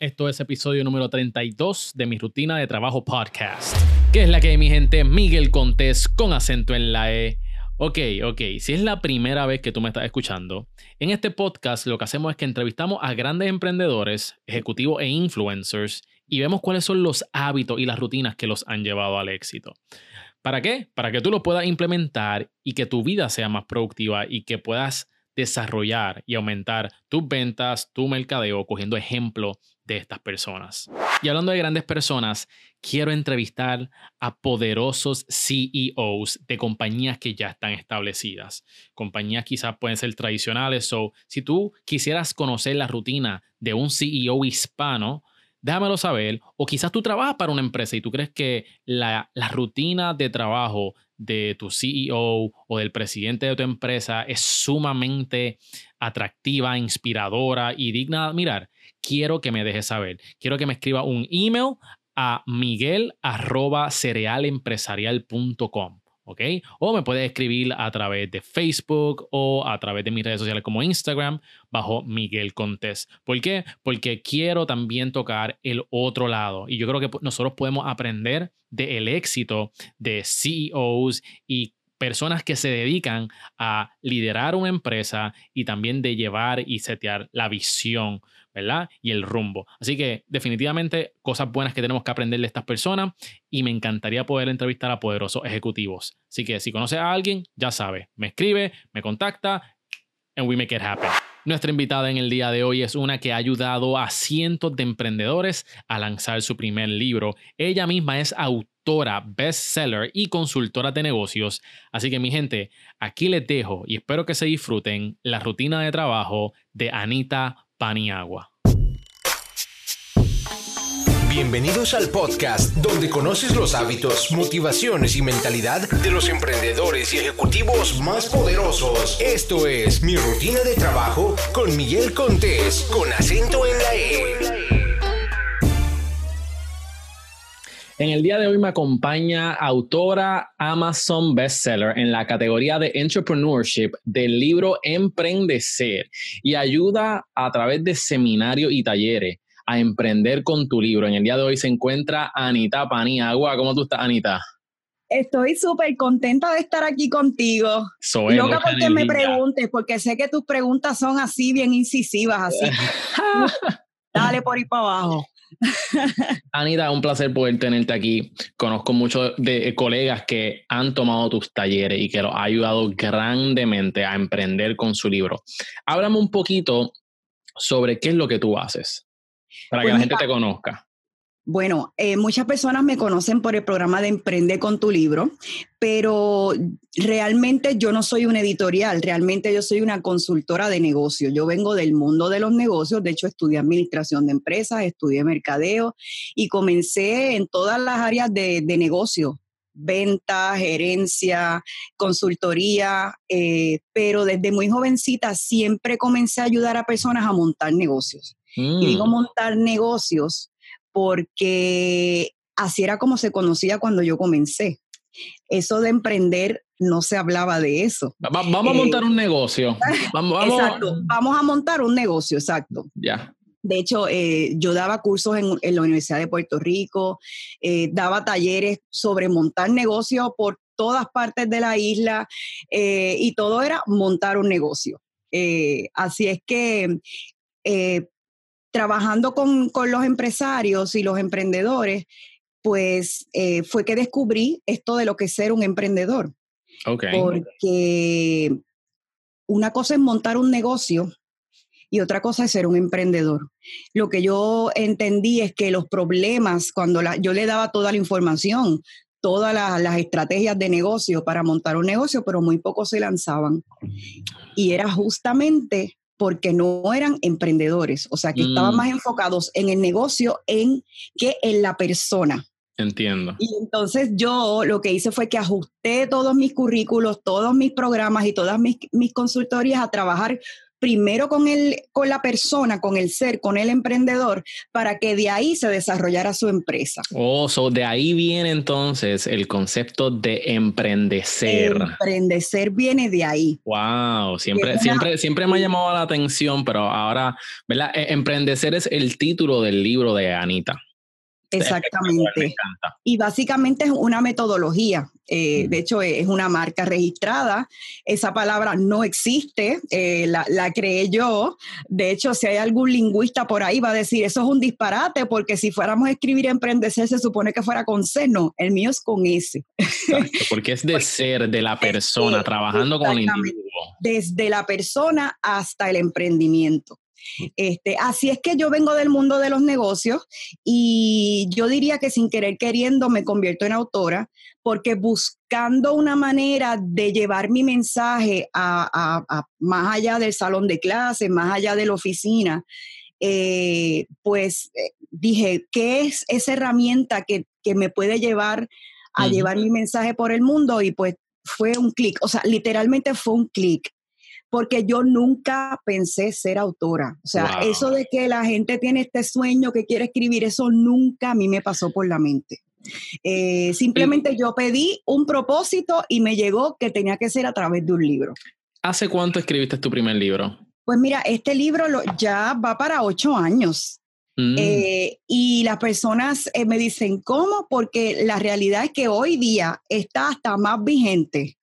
Esto es episodio número 32 de mi rutina de trabajo podcast. ¿Qué es la que mi gente? Miguel Contés con acento en la E. Ok, ok, si es la primera vez que tú me estás escuchando, en este podcast lo que hacemos es que entrevistamos a grandes emprendedores, ejecutivos e influencers y vemos cuáles son los hábitos y las rutinas que los han llevado al éxito. ¿Para qué? Para que tú lo puedas implementar y que tu vida sea más productiva y que puedas desarrollar y aumentar tus ventas, tu mercadeo, cogiendo ejemplo de estas personas. Y hablando de grandes personas, quiero entrevistar a poderosos CEOs de compañías que ya están establecidas. Compañías quizás pueden ser tradicionales, o si tú quisieras conocer la rutina de un CEO hispano, déjamelo saber. O quizás tú trabajas para una empresa y tú crees que la, la rutina de trabajo de tu CEO o del presidente de tu empresa es sumamente atractiva, inspiradora y digna de admirar, quiero que me dejes saber. Quiero que me escriba un email a miguel.cerealempresarial.com. ¿ok? O me puedes escribir a través de Facebook o a través de mis redes sociales como Instagram bajo Miguel Contés. ¿Por qué? Porque quiero también tocar el otro lado y yo creo que nosotros podemos aprender del éxito de CEOs y personas que se dedican a liderar una empresa y también de llevar y setear la visión ¿verdad? Y el rumbo. Así que definitivamente cosas buenas que tenemos que aprender de estas personas y me encantaría poder entrevistar a poderosos ejecutivos. Así que si conoces a alguien, ya sabe, me escribe, me contacta and we make it happen. Nuestra invitada en el día de hoy es una que ha ayudado a cientos de emprendedores a lanzar su primer libro. Ella misma es autora, bestseller y consultora de negocios. Así que mi gente, aquí les dejo y espero que se disfruten la rutina de trabajo de Anita Paniagua. Bienvenidos al podcast donde conoces los hábitos, motivaciones y mentalidad de los emprendedores y ejecutivos más poderosos. Esto es Mi Rutina de Trabajo con Miguel Contés, con acento en la E. En el día de hoy me acompaña autora Amazon bestseller en la categoría de Entrepreneurship del libro Emprendecer y ayuda a través de seminarios y talleres a emprender con tu libro. En el día de hoy se encuentra Anita Paniagua. ¿Cómo tú estás, Anita? Estoy súper contenta de estar aquí contigo. Soy Loca porque me preguntes, porque sé que tus preguntas son así, bien incisivas, así. Dale por ahí para abajo. Anita, un placer poder tenerte aquí. Conozco muchos de colegas que han tomado tus talleres y que los ha ayudado grandemente a emprender con su libro. Háblame un poquito sobre qué es lo que tú haces para que pues la gente te conozca. Bueno, eh, muchas personas me conocen por el programa de Emprende con tu libro, pero realmente yo no soy una editorial, realmente yo soy una consultora de negocios. Yo vengo del mundo de los negocios, de hecho estudié administración de empresas, estudié mercadeo y comencé en todas las áreas de, de negocio, venta, gerencia, consultoría, eh, pero desde muy jovencita siempre comencé a ayudar a personas a montar negocios. Y digo mm. montar negocios porque así era como se conocía cuando yo comencé. Eso de emprender no se hablaba de eso. vamos a montar eh, un negocio. Vamos, Exacto, vamos a montar un negocio, exacto. Ya. De hecho, eh, yo daba cursos en, la Universidad de Puerto Rico, eh, daba talleres sobre montar negocios por todas partes de la isla y todo era montar un negocio. así es que trabajando con, los empresarios y los emprendedores, pues eh, fue que descubrí esto de lo que es ser un emprendedor. Okay. Porque una cosa es montar un negocio y otra cosa es ser un emprendedor. Lo que yo entendí es que los problemas, cuando yo le daba toda la información, todas las estrategias de negocio para montar un negocio, pero muy pocos se lanzaban. Y era justamente porque no eran emprendedores, o sea, que estaban mm. más enfocados en el negocio en, que en la persona. Entiendo. Y entonces yo lo que hice fue que ajusté todos mis currículos, todos mis programas y todas mis, mis consultorías a trabajar primero con, el, con la persona, con el ser, con el emprendedor, para que de ahí se desarrollara su empresa. Oh, so de ahí viene entonces el concepto de emprendecer. Emprendecer viene de ahí. Wow, siempre, siempre, siempre me ha llamado la atención, pero ahora, ¿verdad? E, emprendecer es el título del libro de Anita. Exactamente. Y básicamente es una metodología. Eh, de hecho, es una marca registrada. Esa palabra no existe, eh, la, creé yo. De hecho, si hay algún lingüista por ahí, va a decir, eso es un disparate, porque si fuéramos a escribir emprendecer, se supone que fuera con C. No, el mío es con S. porque es de ser, de la persona, trabajando con el individuo. Desde la persona hasta el emprendimiento. Este, así es que yo vengo del mundo de los negocios y yo diría que sin querer queriendo me convierto en autora porque buscando una manera de llevar mi mensaje a, más allá del salón de clases, más allá de la oficina, eh, pues eh, dije, ¿qué es esa herramienta que, me puede llevar a llevar mi mensaje por el mundo? Y pues fue un clic, o sea, literalmente fue un clic porque yo nunca pensé ser autora. O sea, eso de que la gente tiene este sueño que quiere escribir, eso nunca a mí me pasó por la mente. Eh, simplemente yo pedí un propósito y me llegó que tenía que ser a través de un libro. ¿Hace cuánto escribiste tu primer libro? Pues mira, este libro ya va para ocho años. Mm. Eh, y las personas eh, me dicen, ¿cómo? Porque la realidad es que hoy día está hasta más vigente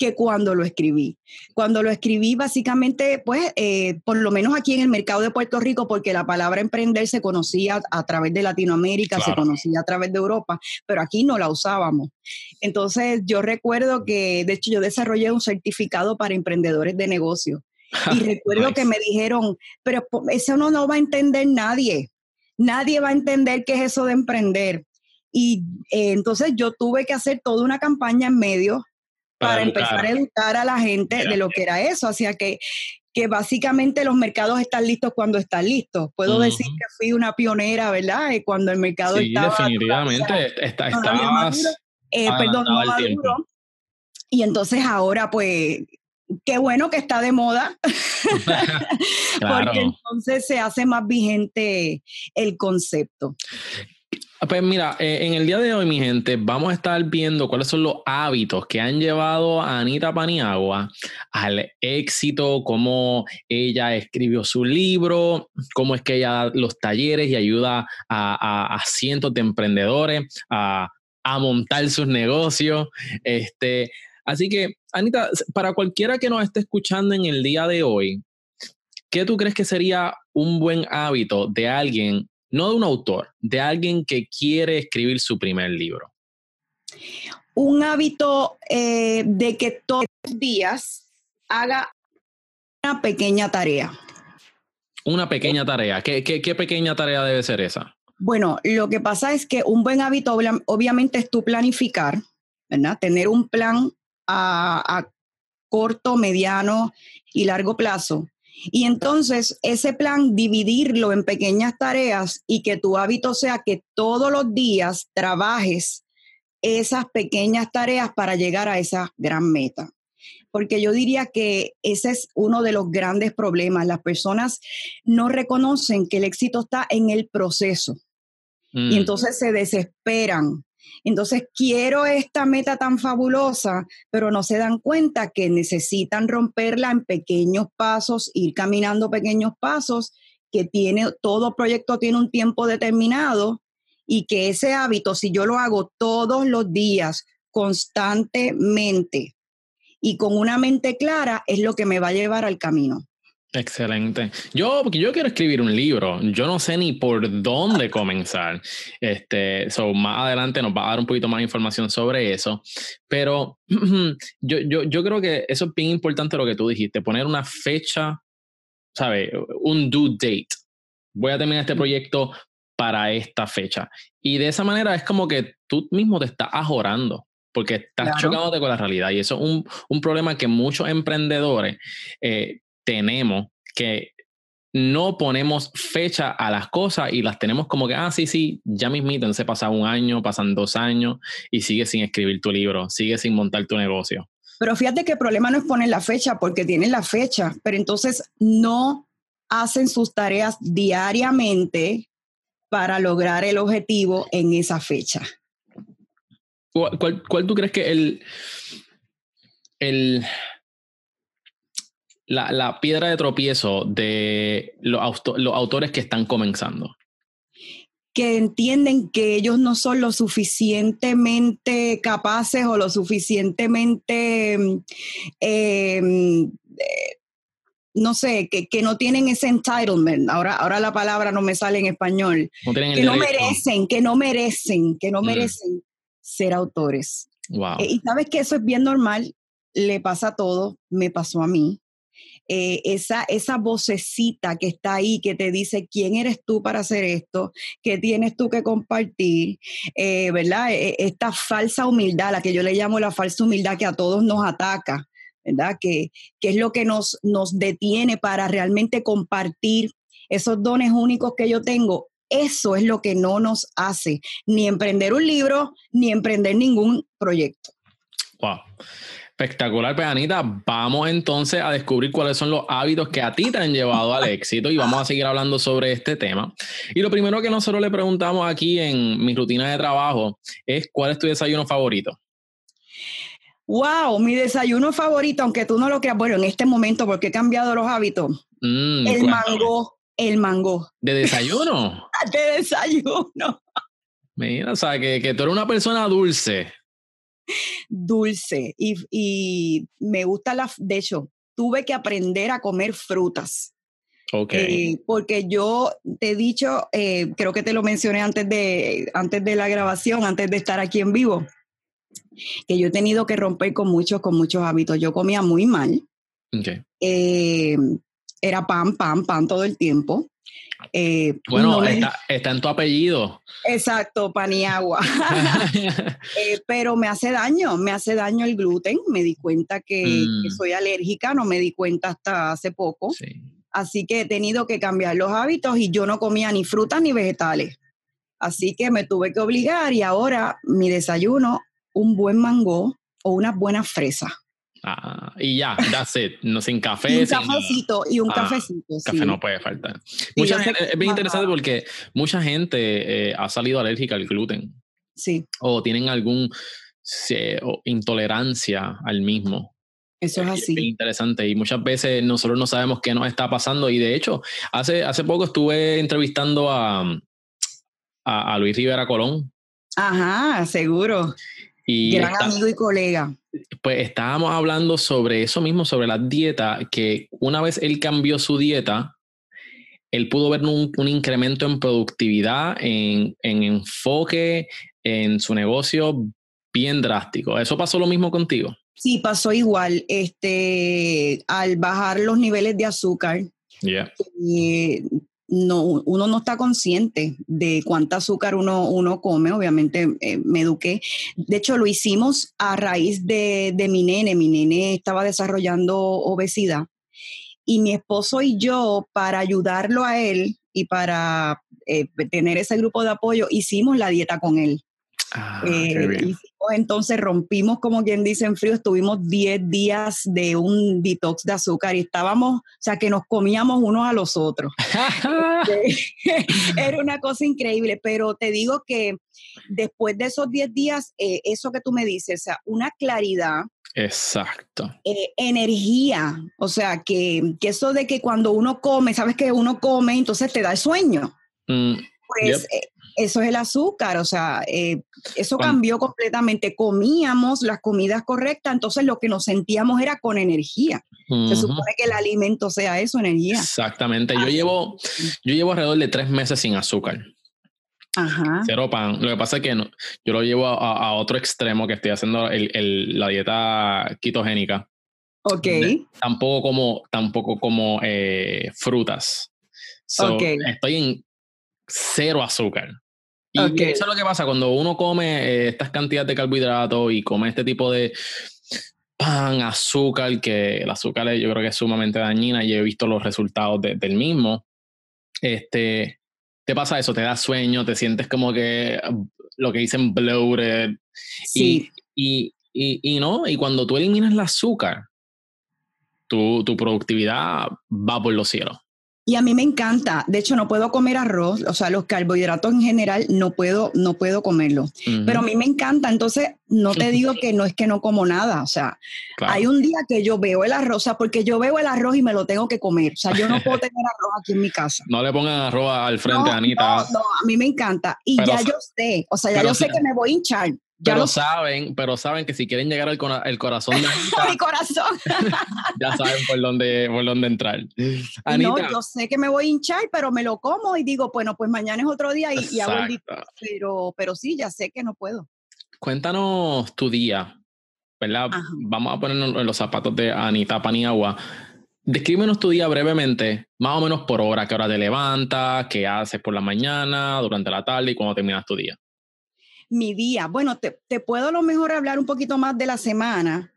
que cuando lo escribí. Cuando lo escribí, básicamente, pues, eh, por lo menos aquí en el mercado de Puerto Rico, porque la palabra emprender se conocía a través de Latinoamérica, se conocía a través de Europa, pero aquí no la usábamos. Entonces, yo recuerdo que, de hecho, yo desarrollé un certificado para emprendedores de negocio. Y recuerdo que me dijeron, pero eso no, no va a entender nadie. Nadie va a entender qué es eso de emprender. Y eh, entonces yo tuve que hacer toda una campaña en medio para, empezar a educar a la gente de lo que era eso. Así que, que básicamente los mercados están listos cuando están listos. Puedo decir que fui una pionera, ¿verdad? Y cuando el mercado sí, definitivamente. está, estabas eh, perdón, no maduro. Y entonces ahora, pues, qué bueno que está de moda, porque entonces se hace más vigente el concepto. Ah, pues mira, eh, en el día de hoy, mi gente, vamos a estar viendo cuáles son los hábitos que han llevado a Anita Paniagua al éxito, cómo ella escribió su libro, cómo es que ella da los talleres y ayuda a, cientos de emprendedores a, montar sus negocios. Este, así que, Anita, para cualquiera que nos esté escuchando en el día de hoy, ¿qué tú crees que sería un buen hábito de alguien no de un autor, de alguien que quiere escribir su primer libro? Un hábito eh, de que todos los días haga una pequeña tarea. Una pequeña tarea. ¿Qué, pequeña tarea debe ser esa? Bueno, lo que pasa es que un buen hábito obviamente es tu planificar, ¿verdad? Tener un plan a corto, mediano y largo plazo. Y entonces ese plan, dividirlo en pequeñas tareas y que tu hábito sea que todos los días trabajes esas pequeñas tareas para llegar a esa gran meta. Porque yo diría que ese es uno de los grandes problemas. Las personas no reconocen que el éxito está en el proceso. Y mm. entonces se desesperan entonces, quiero esta meta tan fabulosa, pero no se dan cuenta que necesitan romperla en pequeños pasos, ir caminando pequeños pasos, que tiene, todo proyecto tiene un tiempo determinado y que ese hábito, si yo lo hago todos los días, constantemente y con una mente clara, es lo que me va a llevar al camino. Excelente. Yo, porque yo quiero escribir un libro, yo no sé ni por dónde comenzar. Este, so, más adelante nos va a dar un poquito más información sobre eso. Pero yo, yo, yo creo que eso es bien importante lo que tú dijiste, poner una fecha, ¿sabes? Un due date. Voy a terminar este proyecto para esta fecha. Y de esa manera es como que tú mismo te estás ajorando porque estás chocándote con la realidad. Y eso es un, un problema que muchos emprendedores eh, tenemos que no ponemos fecha a las cosas y las tenemos como que, ah, sí, sí, ya mismito, se pasa un año, pasan dos años y sigue sin escribir tu libro, sigue sin montar tu negocio. Pero fíjate que el problema no es poner la fecha, porque tienen la fecha, pero entonces no hacen sus tareas diariamente para lograr el objetivo en esa fecha. ¿Cuál, cuál, tú crees que el, el, la, la piedra de tropiezo de los, los autores que están comenzando? que entienden que ellos no son lo suficientemente capaces o lo suficientemente, eh, no sé, que, que, no tienen ese entitlement. Ahora, ahora la palabra no me sale en español. que no merecen, que no merecen, que no mm. merecen ser autores. Wow. Eh, y sabes que eso es bien normal, le pasa a todos, me pasó a mí. Eh, esa, esa vocecita que está ahí, que te dice quién eres tú para hacer esto, qué tienes tú que compartir, eh, ¿verdad? E, e, esta falsa humildad, la que yo le llamo la falsa humildad que a todos nos ataca, ¿verdad? Que, que es lo que nos, nos detiene para realmente compartir esos dones únicos que yo tengo. Eso es lo que no nos hace ni emprender un libro, ni emprender ningún proyecto. Wow. Espectacular. Pues, vamos entonces a descubrir cuáles son los hábitos que a ti te han llevado al éxito y vamos a seguir hablando sobre este tema. Y lo primero que nosotros le preguntamos aquí en mi rutina de trabajo es cuál es tu desayuno favorito. Wow, mi desayuno favorito, aunque tú no lo creas, bueno, en este momento, porque he cambiado los hábitos. Mm, el mango, el mango. ¿De desayuno? de desayuno. Mira, o sea, que, que tú eres una persona dulce dulce y, me gusta la, de hecho, tuve que aprender a comer frutas. Ok. Eh, porque yo te he dicho, eh, creo que te lo mencioné antes de, antes de la grabación, antes de estar aquí en vivo, que yo he tenido que romper con muchos, con muchos hábitos. Yo comía muy mal. Okay. Eh, era pan, pan, pan todo el tiempo. Eh, bueno, está, en tu apellido. Exacto, pan y agua. Eh, pero me hace daño, me hace daño el gluten. Me di cuenta que, mm. soy alérgica, no me di cuenta hasta hace poco. Así que he tenido que cambiar los hábitos y yo no comía ni frutas ni vegetales. Así que me tuve que obligar y ahora mi desayuno, un buen mango o unas buenas fresas. Ah, y ya, that's it. No, sin café. Y un cafecito, y un ah, cafecito. Café no puede faltar. Mucha es bien interesante porque mucha gente eh, ha salido alérgica al gluten. Sí. O tienen algún intolerancia al mismo. Eso es así. Es interesante y muchas veces nosotros no sabemos qué nos está pasando y de hecho, hace, hace poco estuve entrevistando a, a, a Luis Rivera Colón. Ajá, seguro. Gran amigo y colega. Pues estábamos hablando sobre eso mismo, sobre la dieta, que una vez él cambió su dieta, él pudo ver un, incremento en productividad, en, enfoque, en su negocio bien drástico. ¿Eso pasó lo mismo contigo? Sí, pasó igual. Este, al bajar los niveles de azúcar, yeah no, uno no está consciente de cuánta azúcar uno, uno come, obviamente eh, me eduqué. De hecho, lo hicimos a raíz de, mi nene, mi nene estaba desarrollando obesidad y mi esposo y yo, para ayudarlo a él y para eh, tener ese grupo de apoyo, hicimos la dieta con él. Ah, eh, entonces rompimos, como quien dice, en frío, estuvimos 10 días de un detox de azúcar y estábamos, o sea, que nos comíamos unos a los otros. Este, era una cosa increíble, pero te digo que después de esos 10 días, eh, eso que tú me dices, o sea, una claridad. Exacto. Eh, energía, o sea, que, que, eso de que cuando uno come, sabes que uno come, entonces te da el sueño. Mm, pues eso es el azúcar, o sea, eh, eso cambió completamente. Comíamos las comidas correctas, entonces lo que nos sentíamos era con energía. Se supone que el alimento sea eso, energía. Exactamente. Yo llevo, yo llevo alrededor de tres meses sin azúcar. Ajá. Cero pan. Lo que pasa es que yo lo llevo a, otro extremo que estoy haciendo la dieta quitogénica. Ok. tampoco como, tampoco como eh, frutas. Estoy en cero azúcar. Y eso es lo que pasa cuando uno come eh, estas cantidades de carbohidratos y come este tipo de pan, azúcar, que el azúcar yo creo que es sumamente dañina y he visto los resultados del mismo. Este, te pasa eso, te da sueño, te sientes como que lo que dicen bloated. Sí. Y, Y, y no, y cuando tú eliminas el azúcar, tu, tu productividad va por los cielos. Y a mí me encanta, de hecho no puedo comer arroz, o sea, los carbohidratos en general no puedo, no puedo comerlos, pero a mí me encanta, entonces no te digo que no es que no como nada, o sea, hay un día que yo veo el arroz, o sea, porque yo veo el arroz y me lo tengo que comer, o sea, yo no puedo tener arroz aquí en mi casa. No le pongan arroz al frente, Anita. No, no, a mí me encanta. Y ya yo sé, o sea, ya yo sé que me voy a hinchar, pero saben, pero saben que si quieren llegar al el corazón de Mi corazón. ya saben por dónde, por dónde entrar. no, yo sé que me voy a hinchar, pero me lo como y digo, bueno, pues mañana es otro día y, hago el pero, pero sí, ya sé que no puedo. Cuéntanos tu día, ¿verdad? Vamos a ponernos en los zapatos de Anita Paniagua. Descríbenos tu día brevemente, más o menos por hora, qué hora te levantas, qué haces por la mañana, durante la tarde y cuando terminas tu día mi día. Bueno, te, puedo a lo mejor hablar un poquito más de la semana.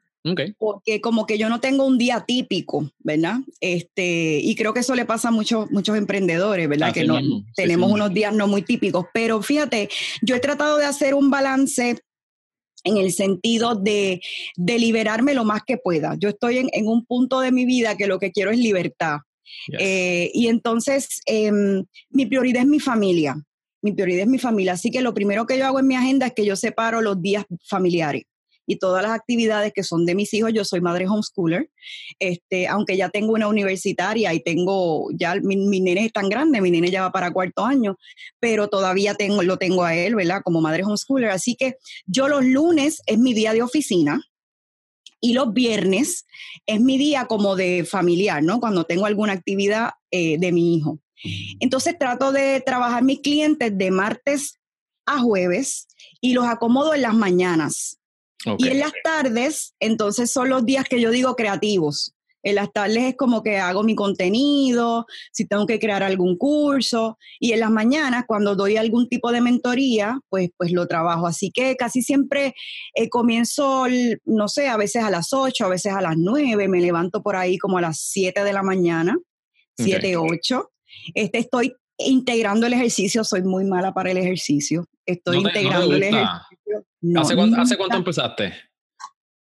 Porque como que yo no tengo un día típico, ¿verdad? Este, y creo que eso le pasa a muchos, muchos emprendedores, ¿verdad? que no, tenemos unos días no muy típicos. Pero fíjate, yo he tratado de hacer un balance en el sentido de, de liberarme lo más que pueda. Yo estoy en, un punto de mi vida que lo que quiero es libertad. Eh, y entonces, em, mi prioridad es mi familia mi prioridad es mi familia. Así que lo primero que yo hago en mi agenda es que yo separo los días familiares y todas las actividades que son de mis hijos. Yo soy madre homeschooler, este, aunque ya tengo una universitaria y tengo, ya mi, mi nene es tan grande, mi nene ya va para cuarto año, pero todavía tengo, lo tengo a él, ¿verdad? Como madre homeschooler. Así que yo los lunes es mi día de oficina y los viernes es mi día como de familiar, ¿no? Cuando tengo alguna actividad eh, de mi hijo. Entonces trato de trabajar mis clientes de martes a jueves y los acomodo en las mañanas. Y en las tardes, entonces son los días que yo digo creativos. En las tardes es como que hago mi contenido, si tengo que crear algún curso. Y en las mañanas, cuando doy algún tipo de mentoría, pues, pues lo trabajo. Así que casi siempre eh, comienzo, no sé, a veces a las 8, a veces a las 9, me levanto por ahí como a las 7 de la mañana, 7, 8. Este, estoy integrando el ejercicio, soy muy mala para el ejercicio. Estoy integrando el ejercicio. ¿Hace, cuánto, empezaste?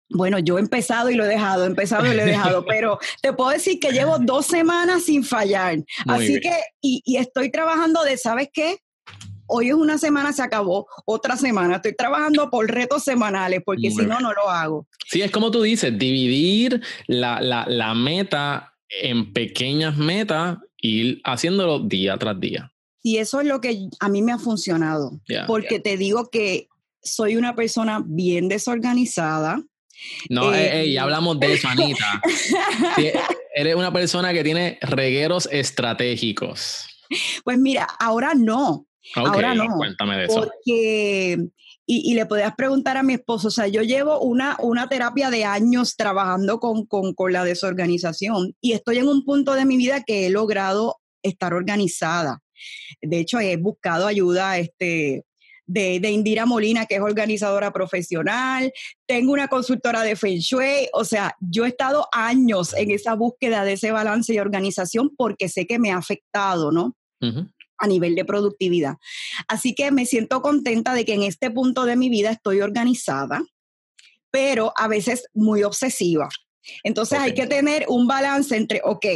Bueno, yo he empezado y lo he dejado, he empezado y lo he dejado, pero te puedo decir que llevo dos semanas sin fallar. Así que, y, estoy trabajando de, ¿sabes qué? Hoy es una semana, se acabó, otra semana. Estoy trabajando por retos semanales, porque si no, no lo hago. Sí, es como tú dices, dividir la, la, la meta en pequeñas metas ir haciéndolo día tras día. Y eso es lo que a mí me ha funcionado, porque te digo que soy una persona bien desorganizada. No, eh, ya hablamos de eso, Anita. Eres una persona que tiene regueros estratégicos. Pues mira, ahora no. ahora no. Cuéntame de eso. Porque y, le podías preguntar a mi esposo, o sea, yo llevo una, una terapia de años trabajando con, con, con, la desorganización y estoy en un punto de mi vida que he logrado estar organizada. De hecho, he buscado ayuda este, de, de, Indira Molina, que es organizadora profesional. Tengo una consultora de Feng Shui. O sea, yo he estado años en esa búsqueda de ese balance y organización porque sé que me ha afectado, ¿no? A nivel de productividad. Así que me siento contenta de que en este punto de mi vida estoy organizada, pero a veces muy obsesiva. Entonces hay que tener un balance entre, ok,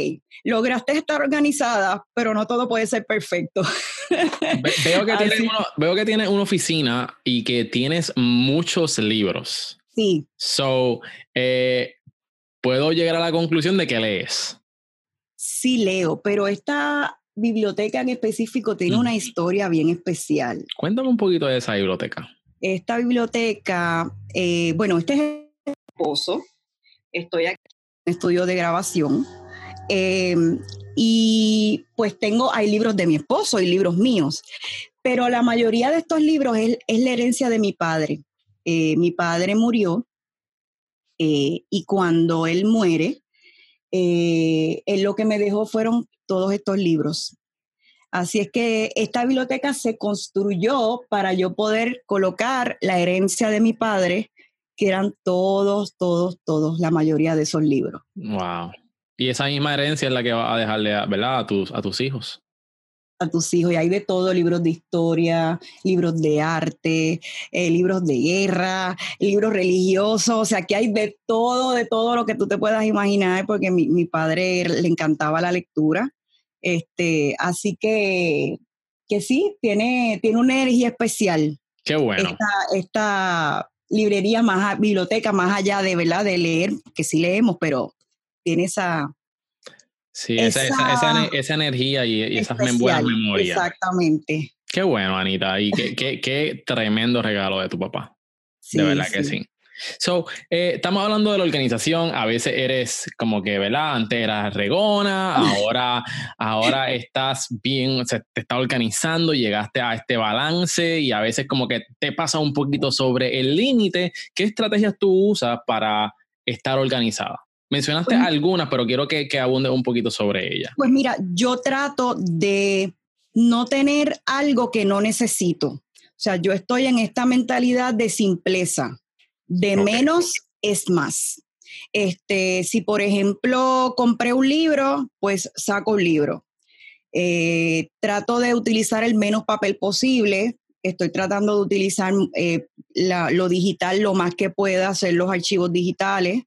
lograste estar organizada, pero no todo puede ser perfecto. veo, que tienes veo que tienes una oficina y que tienes muchos libros. Sí. So, eh, puedo llegar a la conclusión de que lees. Sí, leo, pero esta biblioteca en específico tiene una historia bien especial. Cuéntame un poquito de esa biblioteca. Esta biblioteca, eh, bueno, este es el esposo. Estoy aquí en estudio de grabación. Eh, y pues tengo, hay libros de mi esposo y libros míos, pero la mayoría de estos libros es, la herencia de mi padre. Eh, mi padre murió y cuando él muere, él lo que me dejó fueron todos estos libros. Así es que esta biblioteca se construyó para yo poder colocar la herencia de mi padre, que eran todos, todos, todos, la mayoría de esos libros. Wow. Y esa misma herencia es la que va a dejarle, ¿verdad? A tus, a tus hijos. a tus hijos y hay de todo, libros de historia, libros de arte, eh, libros de guerra, libros religiosos, o sea, que hay de todo, de todo lo que tú te puedas imaginar, porque mi, mi padre le encantaba la lectura. Este, así que, que sí, tiene, tiene una energía especial. Qué bueno. Esta, esta librería más, biblioteca más allá de, ¿verdad? De leer, que sí leemos, pero tiene esa, Sí, esa, esa, esa, energía y, esas buenas memorias. Exactamente. Qué bueno, Anita. Y qué, qué, qué tremendo regalo de tu papá. de verdad que sí. So, eh, estamos hablando de la organización, a veces eres como que, ¿verdad? Antes eras regona, ahora, ahora estás bien, se te está organizando, llegaste a este balance y a veces como que te pasa un poquito sobre el límite. ¿Qué estrategias tú usas para estar organizada? Mencionaste pues algunas, pero quiero que, que abunde un poquito sobre ellas. Pues mira, yo trato de no tener algo que no necesito. O sea, yo estoy en esta mentalidad de simpleza, de menos es más. Este, si por ejemplo compré un libro, pues saco un libro. Eh, trato de utilizar el menos papel posible. Estoy tratando de utilizar eh, lo digital lo más que pueda, hacer los archivos digitales.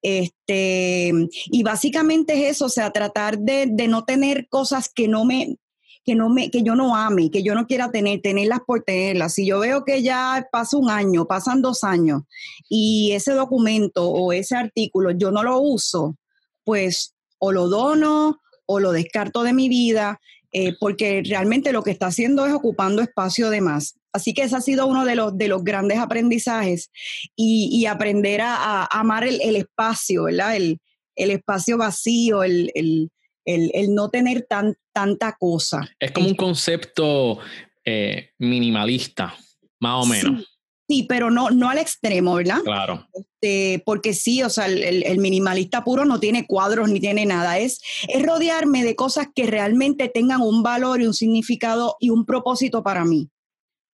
Este, y básicamente es eso, o sea, tratar de, no tener cosas que no me, que no me, que yo no ame, que yo no quiera tener, tenerlas por tenerlas. Si yo veo que ya pasa un año, pasan dos años, y ese documento o ese artículo yo no lo uso, pues o lo dono o lo descarto de mi vida, eh, porque realmente lo que está haciendo es ocupando espacio de más. Así que ese ha sido uno de los, de los grandes aprendizajes y, aprender a, amar el, espacio, ¿verdad? El, espacio vacío, el, no tener tan, tanta cosa. Es como un concepto eh, minimalista, más o menos. Sí, pero no, no al extremo, ¿verdad? Claro. Este, porque sí, o sea, el, minimalista puro no tiene cuadros ni tiene nada. Es, es rodearme de cosas que realmente tengan un valor y un significado y un propósito para mí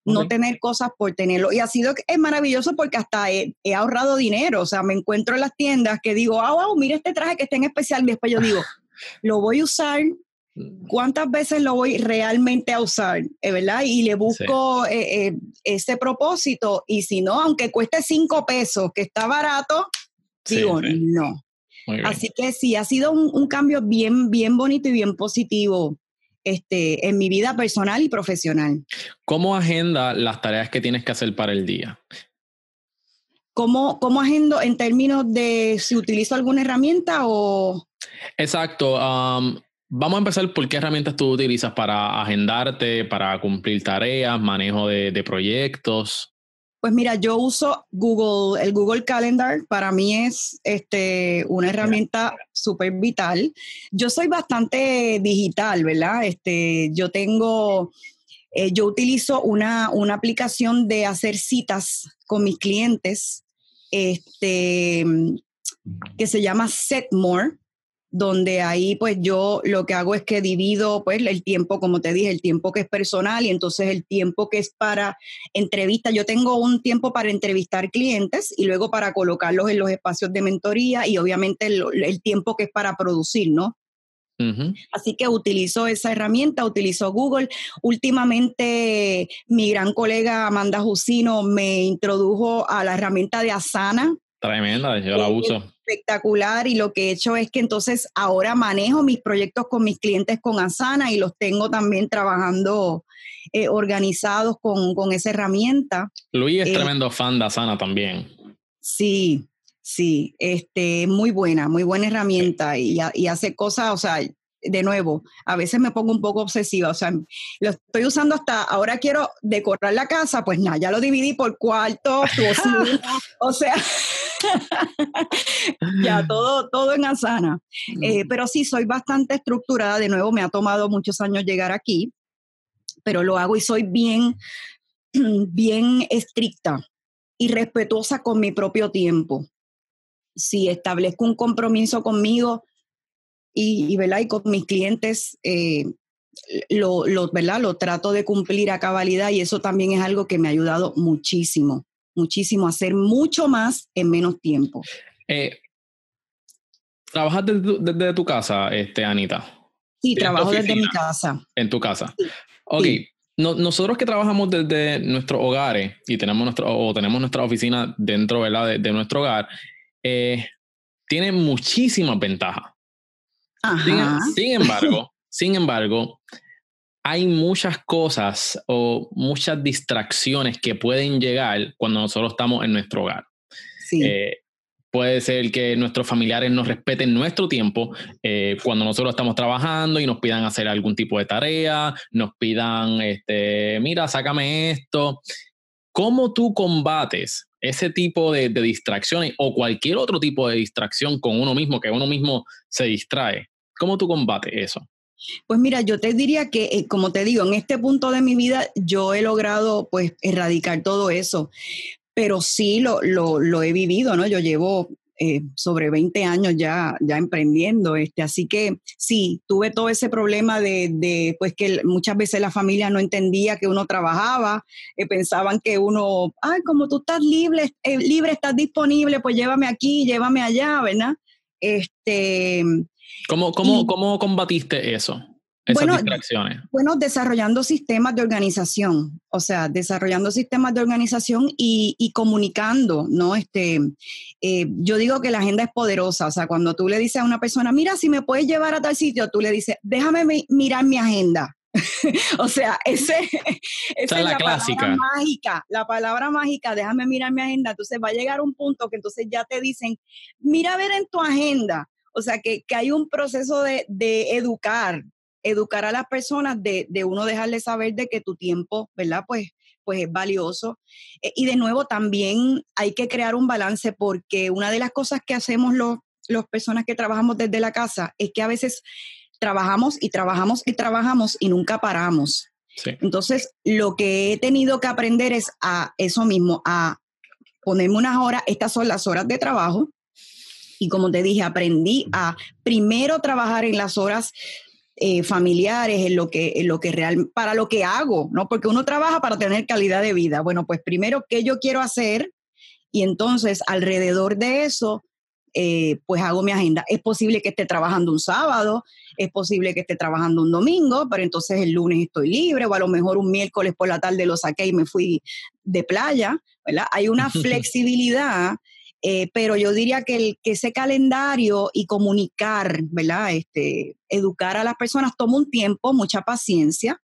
no tener cosas por tenerlo. Y ha sido es maravilloso porque hasta he, ahorrado dinero. O sea, me encuentro en las tiendas que digo, ah, wow, mira este traje que está en especial. Y después yo digo, lo voy a usar. Mm. ¿Cuántas veces lo voy realmente a usar? Eh, ¿Verdad? Y le busco eh, eh, ese propósito. Y si no, aunque cueste cinco pesos, que está barato, digo, no. Así que sí, ha sido un, un, cambio bien, bien bonito y bien positivo este, en mi vida personal y profesional. ¿Cómo agenda las tareas que tienes que hacer para el día? ¿Cómo, cómo agendo en términos de si utilizo alguna herramienta o...? Exacto. Um, vamos a empezar por qué herramientas tú utilizas para agendarte, para cumplir tareas, manejo de, de proyectos. Pues mira, yo uso Google, el Google Calendar para mí es este, una herramienta súper vital. Yo soy bastante digital, ¿verdad? Este, yo tengo, eh, yo utilizo una, una aplicación de hacer citas con mis clientes, este, que se llama Setmore donde ahí pues yo lo que hago es que divido pues el tiempo, como te dije, el tiempo que es personal y entonces el tiempo que es para entrevistas. Yo tengo un tiempo para entrevistar clientes y luego para colocarlos en los espacios de mentoría y obviamente el, tiempo que es para producir, ¿no? Así que utilizo esa herramienta, utilizo Google. Últimamente mi gran colega Amanda Jusino me introdujo a la herramienta de Asana. Tremenda, yo la uso espectacular y lo que he hecho es que entonces ahora manejo mis proyectos con mis clientes con Asana y los tengo también trabajando eh, organizados con, esa herramienta. Luis es eh, tremendo fan de Asana también. Sí, sí, este, muy buena, muy buena herramienta y, y hace cosas, o sea, de nuevo, a veces me pongo un poco obsesiva, o sea, lo estoy usando hasta ahora quiero decorar la casa, pues nada, ya lo dividí por cuarto, o sea, ya todo, todo en Asana. Eh, mm. pero sí, soy bastante estructurada, de nuevo, me ha tomado muchos años llegar aquí, pero lo hago y soy bien, bien estricta y respetuosa con mi propio tiempo. Si establezco un compromiso conmigo, y, ¿verdad? y con mis clientes eh, lo, lo, ¿verdad? lo trato de cumplir a cabalidad y eso también es algo que me ha ayudado muchísimo, muchísimo a hacer mucho más en menos tiempo. Eh, ¿Trabajas desde, tu casa, este, Anita? Sí, trabajo desde mi casa. En tu casa. Ok. nosotros que trabajamos desde nuestros hogares y tenemos, nuestro, o tenemos nuestra oficina dentro De, de nuestro hogar, eh, tiene muchísimas ventajas. Sin, embargo, sin embargo, hay muchas cosas o muchas distracciones que pueden llegar cuando nosotros estamos en nuestro hogar. Eh, puede ser que nuestros familiares nos respeten nuestro tiempo eh, cuando nosotros estamos trabajando y nos pidan hacer algún tipo de tarea, nos pidan, este, mira, sácame esto. ¿Cómo tú combates ese tipo de, distracciones o cualquier otro tipo de distracción con uno mismo, que uno mismo se distrae? ¿Cómo tú combates eso? Pues mira, yo te diría que, eh, como te digo, en este punto de mi vida yo he logrado pues erradicar todo eso, pero sí lo, lo, he vivido, ¿no? Yo llevo eh, sobre 20 años ya, ya emprendiendo, este, así que sí, tuve todo ese problema de, pues que muchas veces la familia no entendía que uno trabajaba, eh, pensaban que uno, ay, como tú estás libre, libre, estás disponible, pues llévame aquí, llévame allá, ¿verdad? Este, ¿Cómo, cómo, cómo combatiste eso? Esas bueno, distracciones. Bueno, desarrollando sistemas de organización, o sea, desarrollando sistemas de organización y, y comunicando, ¿no? Este, eh, yo digo que la agenda es poderosa, o sea, cuando tú le dices a una persona, mira, si me puedes llevar a tal sitio, tú le dices, déjame mirar mi agenda. o sea, ese, esa, es la, clásica. palabra mágica, la palabra mágica, déjame mirar mi agenda. Entonces va a llegar un punto que entonces ya te dicen, mira a ver en tu agenda o sea, que, hay un proceso de, educar, educar a las personas, de, uno dejarles saber de que tu tiempo, ¿verdad? Pues, pues es valioso. Eh, y de nuevo, también hay que crear un balance porque una de las cosas que hacemos los, las personas que trabajamos desde la casa es que a veces trabajamos y trabajamos y trabajamos y nunca paramos. Entonces, lo que he tenido que aprender es a eso mismo, a ponerme unas horas, estas son las horas de trabajo, y como te dije, aprendí a primero trabajar en las horas eh, familiares, en lo que, en lo que real, para lo que hago, ¿no? Porque uno trabaja para tener calidad de vida. Bueno, pues primero, ¿qué yo quiero hacer? Y entonces, alrededor de eso, eh, pues hago mi agenda. Es posible que esté trabajando un sábado, es posible que esté trabajando un domingo, pero entonces el lunes estoy libre, o a lo mejor un miércoles por la tarde lo saqué y me fui de playa, ¿verdad? Hay una flexibilidad eh, pero yo diría que, ese calendario y comunicar, ¿verdad? Este, educar a las personas toma un tiempo, mucha paciencia.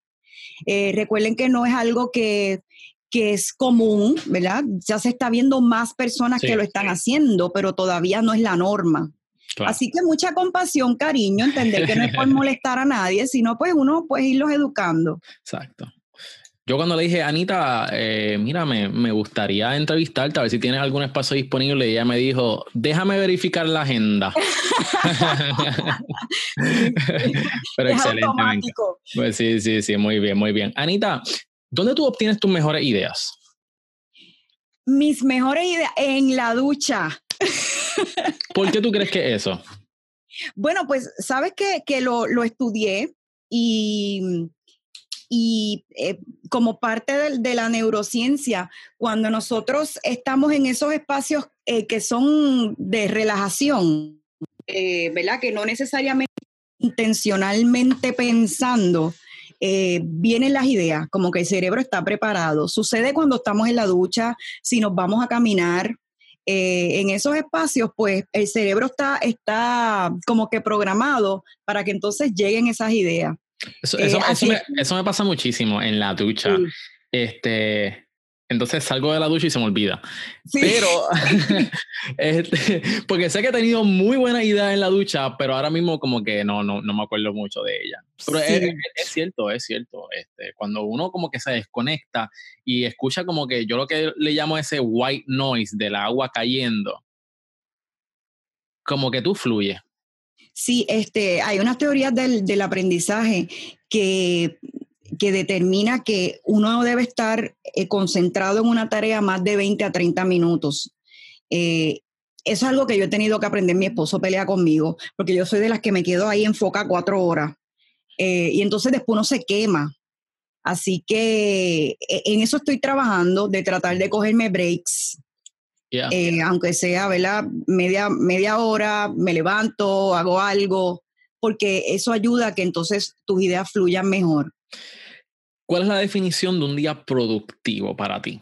Eh, recuerden que no es algo que, es común, ¿verdad? Ya se está viendo más personas que lo están haciendo, pero todavía no es la norma. Así que mucha compasión, cariño, entender que no es por molestar a nadie, sino pues uno puede irlos educando. Exacto. Yo cuando le dije, Anita, eh, mira, me, gustaría entrevistarte a ver si tienes algún espacio disponible, y ella me dijo, déjame verificar la agenda. Pero excelente. Pues sí, sí, sí, muy bien, muy bien. Anita, ¿dónde tú obtienes tus mejores ideas? Mis mejores ideas en la ducha. ¿Por qué tú crees que eso? Bueno, pues sabes que, que lo, lo estudié y y eh, como parte de, la neurociencia, cuando nosotros estamos en esos espacios eh, que son de relajación, eh, ¿verdad? Que no necesariamente intencionalmente pensando, vienen las ideas, como que el cerebro está preparado. Sucede cuando estamos en la ducha, si nos vamos a caminar, en esos espacios, pues el cerebro está, está como que programado para que entonces lleguen esas ideas. Eso, eso, eh, eso, me, pasa muchísimo en la ducha. Este, entonces salgo de la ducha y se me olvida. Pero, este, porque sé que he tenido muy buena idea en la ducha, pero ahora mismo como que no, no, no me acuerdo mucho de ella. Pero es, cierto, es cierto. Este, cuando uno como que se desconecta y escucha como que yo lo que le llamo ese white noise del agua cayendo, como que tú fluyes. Sí, este, hay unas teorías del, aprendizaje que, que, determina que uno debe estar eh, concentrado en una tarea más de 20 a 30 minutos. Eh, eso es algo que yo he tenido que aprender. Mi esposo pelea conmigo, porque yo soy de las que me quedo ahí enfoca cuatro horas. Eh, y entonces después uno se quema. Así que en eso estoy trabajando, de tratar de cogerme breaks eh, aunque sea, ¿verdad? Media, media hora, me levanto, hago algo, porque eso ayuda a que entonces tus ideas fluyan mejor. ¿Cuál es la definición de un día productivo para ti?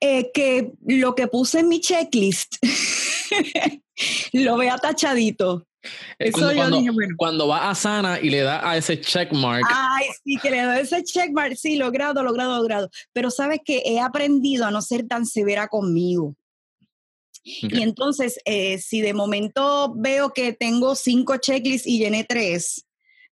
Eh, que lo que puse en mi checklist lo vea tachadito. Eso cuando, yo dije, bueno. cuando va a Sana y le da a ese checkmark. Ay, sí, que le da ese checkmark, sí, logrado, logrado, logrado. Pero sabes que he aprendido a no ser tan severa conmigo. Y entonces, eh, si de momento veo que tengo cinco checklists y llené tres,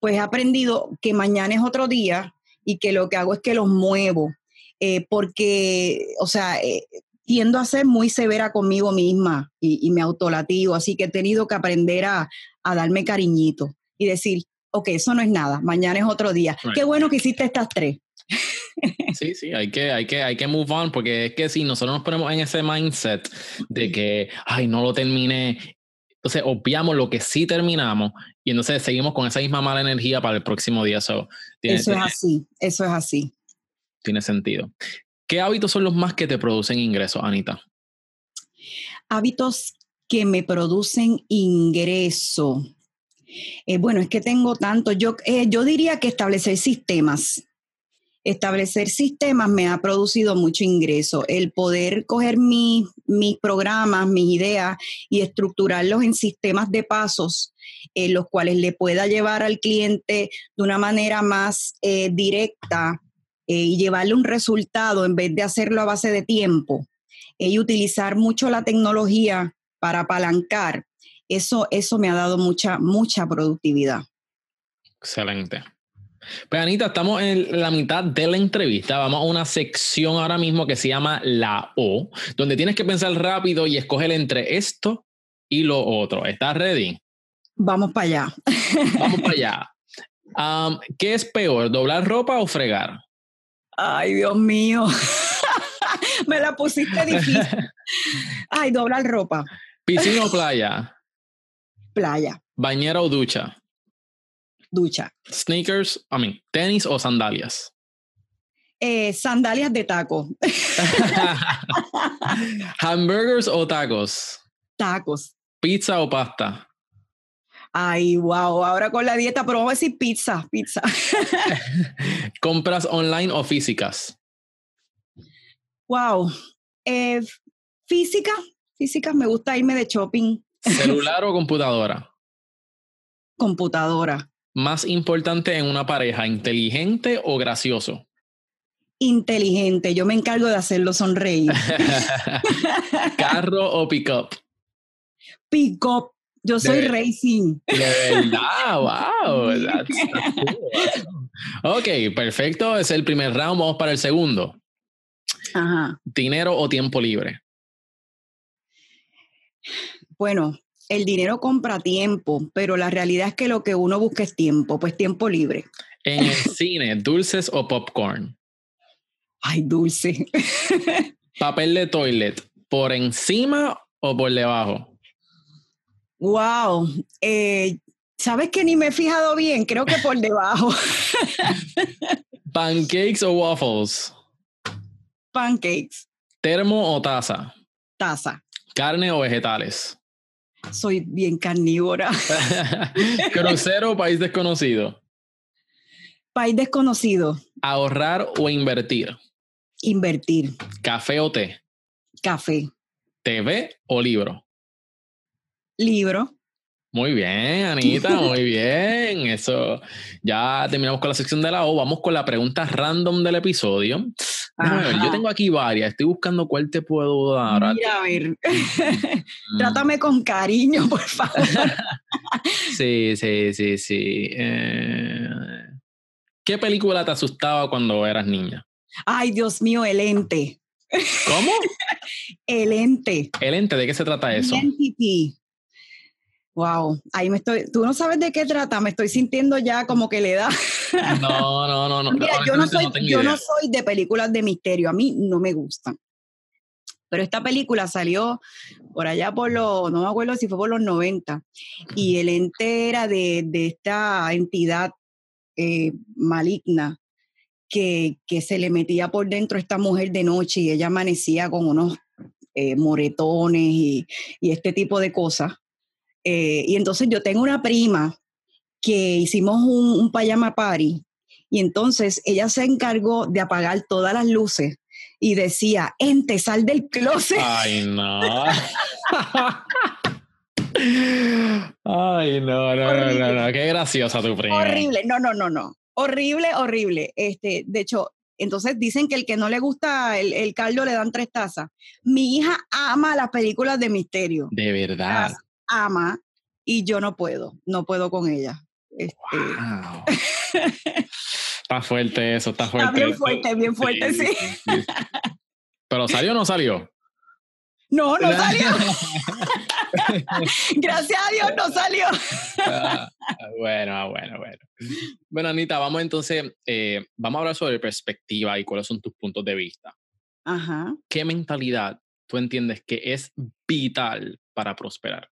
pues he aprendido que mañana es otro día y que lo que hago es que los muevo. Eh, porque, o sea, eh, tiendo a ser muy severa conmigo misma y, me autolativo, así que he tenido que aprender a, darme cariñito y decir, ok, eso no es nada, mañana es otro día. Qué bueno que hiciste estas tres. Sí, sí, hay que, hay, que, hay que move on, porque es que si nosotros nos ponemos en ese mindset de que, ay, no lo terminé, entonces obviamos lo que sí terminamos y entonces seguimos con esa misma mala energía para el próximo día. eso es así, eso es así. Tiene sentido. ¿Qué hábitos son los más que te producen ingresos, Anita? Hábitos que me producen ingreso. Eh, bueno, es que tengo tanto. Yo, eh, yo diría que establecer sistemas establecer sistemas me ha producido mucho ingreso. El poder coger mis programas, mis ideas y estructurarlos en sistemas de pasos, en los cuales le pueda llevar al cliente de una manera más eh, directa eh, y llevarle un resultado en vez de hacerlo a base de tiempo eh, y utilizar mucho la tecnología para apalancar. Eso, eso me ha dado mucha, mucha productividad. Excelente. Pues Anita, estamos en la mitad de la entrevista. Vamos a una sección ahora mismo que se llama La O, donde tienes que pensar rápido y escoger entre esto y lo otro. ¿Estás ready? Vamos para allá. Vamos para allá. ¿Qué es peor, doblar ropa o fregar? Ay, Dios mío. Me la pusiste difícil. Ay, doblar ropa. ¿Piscina o playa? Playa. ¿Bañera o ducha? ducha. Sneakers, I mean, tenis o sandalias. Eh, sandalias de taco. Hamburgers o tacos. Tacos. Pizza o pasta. Ay, wow, ahora con la dieta, pero vamos a decir pizza, pizza. ¿Compras online o físicas? Wow. Eh, física, físicas, me gusta irme de shopping. ¿Celular o computadora? Computadora. ¿Más importante en una pareja, inteligente o gracioso? Inteligente, yo me encargo de hacerlo sonreír. ¿Carro o pick-up? Pick-up, yo soy racing. De verdad, wow. ok, perfecto, es el primer round, vamos para el segundo. Ajá. ¿Dinero o tiempo libre? Bueno, el dinero compra tiempo, pero la realidad es que lo que uno busca es tiempo, pues tiempo libre. En el cine, ¿dulces o popcorn? Ay, dulce. Papel de toilet, ¿por encima o por debajo? Wow. Eh, ¿Sabes que ni me he fijado bien? Creo que por debajo. ¿Pancakes o waffles? Pancakes. ¿Termo o taza? Taza. ¿Carne o vegetales? soy bien carnívora. ¿Crucero o país desconocido? País desconocido. ¿Ahorrar o invertir? Invertir. ¿Café o té? Café. ¿TV o libro? Libro. Muy bien, Anita, muy bien. Eso. Ya terminamos con la sección de la O. Vamos con la pregunta random del episodio. yo tengo aquí varias. Estoy buscando cuál te puedo dar. Mira, a ver. Mm. Trátame con cariño, por favor. sí, sí, sí, sí. Eh, ¿Qué película te asustaba cuando eras niña? Ay, Dios mío, el ente. ¿Cómo? el ente. El ente, ¿de qué se trata eso? Identity. Wow, ahí me estoy, tú no sabes de qué trata, me estoy sintiendo ya como que le da. No, no, no, no. Mira, yo no soy, yo no soy de películas de misterio, a mí no me gustan. Pero esta película salió por allá por los, no me acuerdo si fue por los 90, y el ente era de, de esta entidad eh, maligna que, que, se le metía por dentro a esta mujer de noche y ella amanecía con unos eh, moretones y, y este tipo de cosas Eh, y entonces yo tengo una prima que hicimos un, un party y entonces ella se encargó de apagar todas las luces y decía, ente, sal del closet. Ay, no. Ay, no, no, no, no, no, qué graciosa tu prima. Horrible, no, no, no, no. Horrible, horrible. Este, de hecho, entonces dicen que el que no le gusta el, el caldo le dan tres tazas. Mi hija ama las películas de misterio. De verdad. Ama y yo no puedo, no puedo con ella. Este, Wow. Está fuerte eso, está fuerte. Está bien fuerte, bien fuerte, sí. sí. Pero salió o no salió. No, no salió. Gracias a Dios no salió. Ah, bueno, ah, bueno, bueno. Bueno, Anita, vamos entonces, eh, vamos a hablar sobre perspectiva y cuáles son tus puntos de vista. Ajá. ¿Qué mentalidad tú entiendes que es vital para prosperar?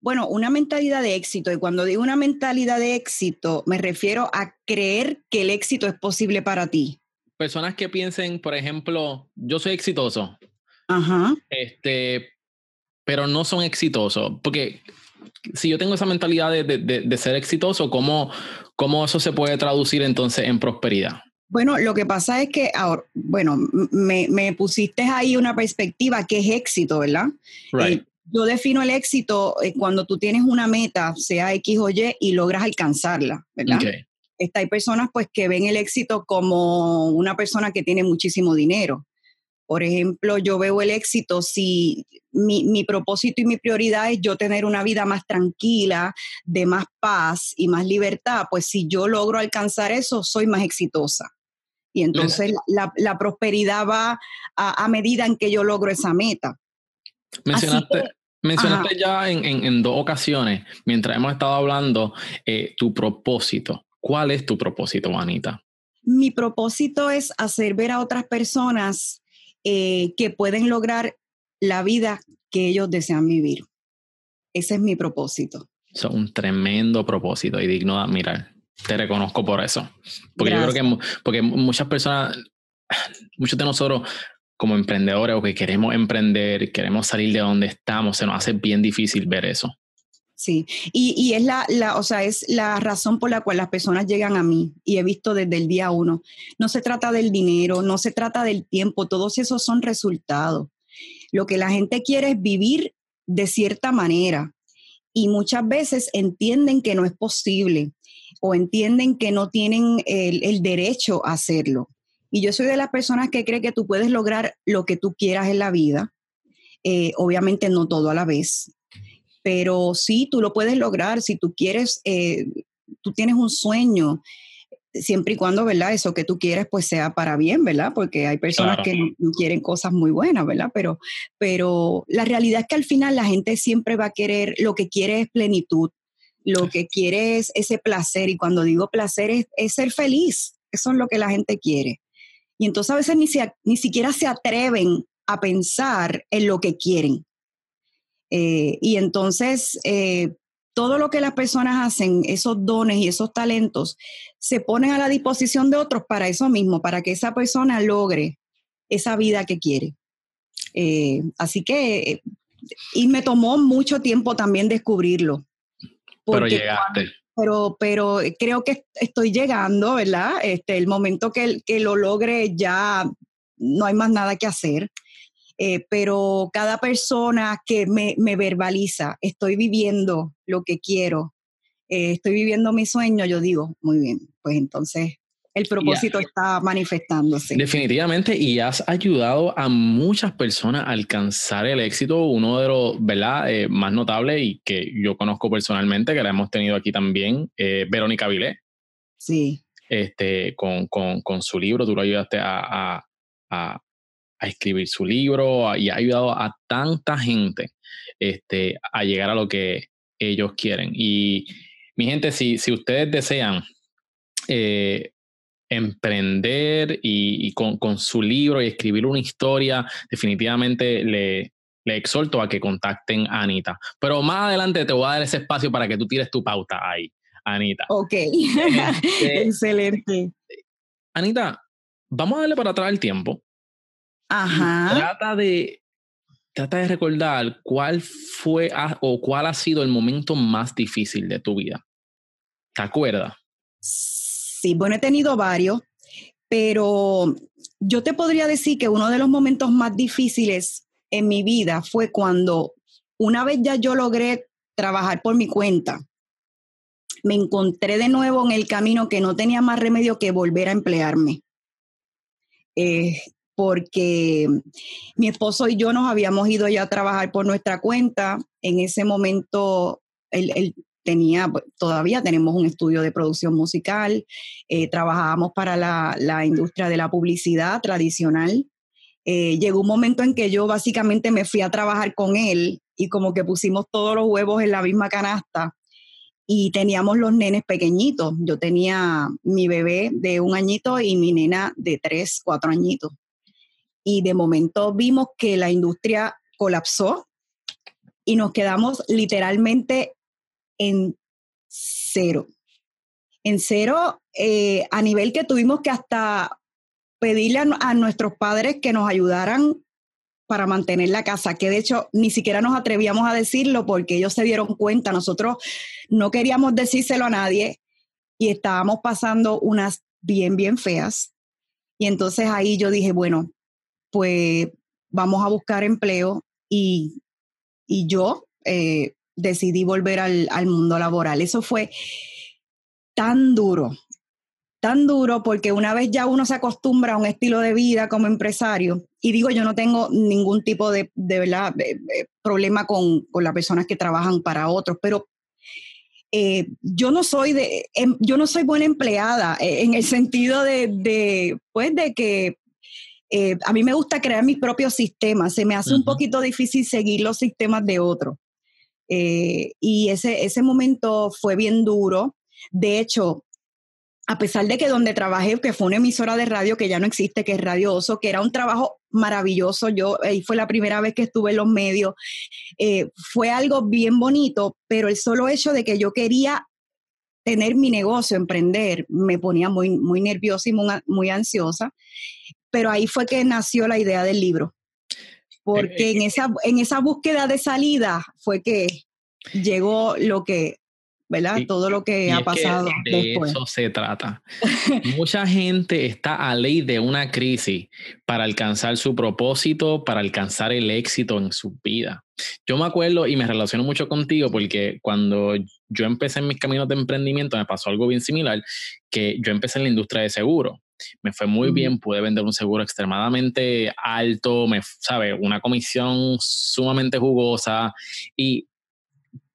Bueno, una mentalidad de éxito, y cuando digo una mentalidad de éxito, me refiero a creer que el éxito es posible para ti. Personas que piensen, por ejemplo, yo soy exitoso, Ajá. este, pero no son exitosos. Porque si yo tengo esa mentalidad de, de- de- de ser exitoso, ¿cómo, ¿cómo eso se puede traducir entonces en prosperidad? Bueno, lo que pasa es que ahora, bueno, me, me pusiste ahí una perspectiva que es éxito, ¿verdad? Right. Eh, yo defino el éxito eh, cuando tú tienes una meta, sea X o Y, y logras alcanzarla, ¿verdad? Okay. Esta, hay personas pues que ven el éxito como una persona que tiene muchísimo dinero. Por ejemplo, yo veo el éxito si mi, mi propósito y mi prioridad es yo tener una vida más tranquila, de más paz y más libertad, pues si yo logro alcanzar eso, soy más exitosa. Y entonces la, la prosperidad va a, a medida en que yo logro esa meta. Mencionaste, que- mencionaste ya en, en- en dos ocasiones, mientras hemos estado hablando, eh, tu propósito. ¿Cuál es tu propósito, Anita? Mi propósito es hacer ver a otras personas eh, que pueden lograr la vida que ellos desean vivir. Ese es mi propósito. Es un tremendo propósito y digno de admirar. Te reconozco por eso. Porque yo creo que porque muchas personas, muchos de nosotros como emprendedores o que queremos emprender, queremos salir de donde estamos, se nos hace bien difícil ver eso. Sí, y, y es la, la, o sea, es la razón por la cual las personas llegan a mí y he visto desde el día uno. No se trata del dinero, no se trata del tiempo, todos esos son resultados. Lo que la gente quiere es vivir de cierta manera y muchas veces entienden que no es posible o entienden que no tienen el, el derecho a hacerlo. Y yo soy de las personas que cree que tú puedes lograr lo que tú quieras en la vida, eh, obviamente no todo a la vez, pero sí, tú lo puedes lograr si tú quieres, eh, tú tienes un sueño, siempre y cuando, ¿verdad? Eso que tú quieres, pues sea para bien, ¿verdad? Porque hay personas Claro. que no- quieren cosas muy buenas, ¿verdad? Pero, pero la realidad es que al final la gente siempre va a querer, lo que quiere es plenitud, lo que quiere es ese placer, y cuando digo placer es, es ser feliz, eso es lo que la gente quiere. Y entonces a veces ni, se- ni siquiera se atreven a pensar en lo que quieren. Eh, y entonces, eh, todo lo que las personas hacen, esos dones y esos talentos, se ponen a la disposición de otros para eso mismo, para que esa persona logre esa vida que quiere. Eh, así que, y me tomó mucho tiempo también descubrirlo. Pero llegaste. Pero, pero creo que estoy llegando, ¿verdad? Este, el momento que, que lo logre ya no hay más nada que hacer. Eh, pero cada persona que me, me verbaliza, estoy viviendo lo que quiero, eh, estoy viviendo mi sueño, yo digo, muy bien, pues entonces el propósito está manifestándose. Definitivamente, y has ayudado a muchas personas a alcanzar el éxito. Uno de los, ¿verdad? Eh, más notables y que yo conozco personalmente, que la hemos tenido aquí también, eh, Verónica Vilé, Sí, este, con, con, con su libro. Tú lo ayudaste a, a, a, a escribir su libro y ha ayudado a tanta gente este, a llegar a lo que ellos quieren. Y mi gente, si, si ustedes desean eh, emprender y, y con, con su libro y escribir una historia, definitivamente le, le exhorto a que contacten a Anita. Pero más adelante te voy a dar ese espacio para que tú tires tu pauta ahí, Anita. ok, Este, excelente. Anita, vamos a darle para atrás el tiempo. Ajá, Trata de trata de recordar cuál fue o cuál ha sido el momento más difícil de tu vida. ¿Te acuerdas? Sí, bueno, he tenido varios, pero yo te podría decir que uno de los momentos más difíciles en mi vida fue cuando una vez ya yo logré trabajar por mi cuenta, me encontré de nuevo en el camino que no tenía más remedio que volver a emplearme. Eh, porque mi esposo y yo nos habíamos ido ya a trabajar por nuestra cuenta. En ese momento, él, tenía, todavía tenemos un estudio de producción musical, eh, trabajábamos para la, industria de la publicidad tradicional. Eh, llegó un momento en que yo básicamente me fui a trabajar con él y como que pusimos todos los huevos en la misma canasta y teníamos los nenes pequeñitos. Yo tenía mi bebé de un añito y mi nena de tres, cuatro añitos. Y de momento vimos que la industria colapsó y nos quedamos literalmente en cero. En cero, eh, a nivel que tuvimos que hasta pedirle a nuestros padres que nos ayudaran para mantener la casa, que de hecho ni siquiera nos atrevíamos a decirlo porque ellos se dieron cuenta, nosotros no queríamos decírselo a nadie y estábamos pasando unas bien, bien feas. Y entonces ahí yo dije, bueno, pues vamos a buscar empleo y, yo eh, decidí volver al, al mundo laboral. Eso fue tan duro, tan duro porque una vez ya uno se acostumbra a un estilo de vida como empresario, y digo, yo no tengo ningún tipo de, de, ¿verdad? problema con, con, las personas que trabajan para otros, pero eh, yo no soy de, em, yo no soy buena empleada eh, en el sentido de, de pues, de que eh, a mí me gusta crear mis propios sistemas, se me hace un poquito difícil seguir los sistemas de otros. Y ese, ese momento fue bien duro. De hecho, a pesar de que donde trabajé, que fue una emisora de radio que ya no existe, que es Radio Oso, que era un trabajo maravilloso, yo ahí fue la primera vez que estuve en los medios, eh, fue algo bien bonito, pero el solo hecho de que yo quería tener mi negocio, emprender, me ponía muy, muy nerviosa y muy, ansiosa, pero ahí fue que nació la idea del libro, porque eh, en, esa, en esa búsqueda de salida fue que llegó lo que ¿verdad? Todo lo que ha pasado. de eso se trata. Mucha gente está a ley de una crisis para alcanzar su propósito, para alcanzar el éxito en su vida. Yo me acuerdo y me relaciono mucho contigo porque cuando yo empecé en mis caminos de emprendimiento me pasó algo bien similar, que yo empecé en la industria de seguro. Me fue muy bien, pude vender un seguro extremadamente alto, me sabe, una comisión sumamente jugosa y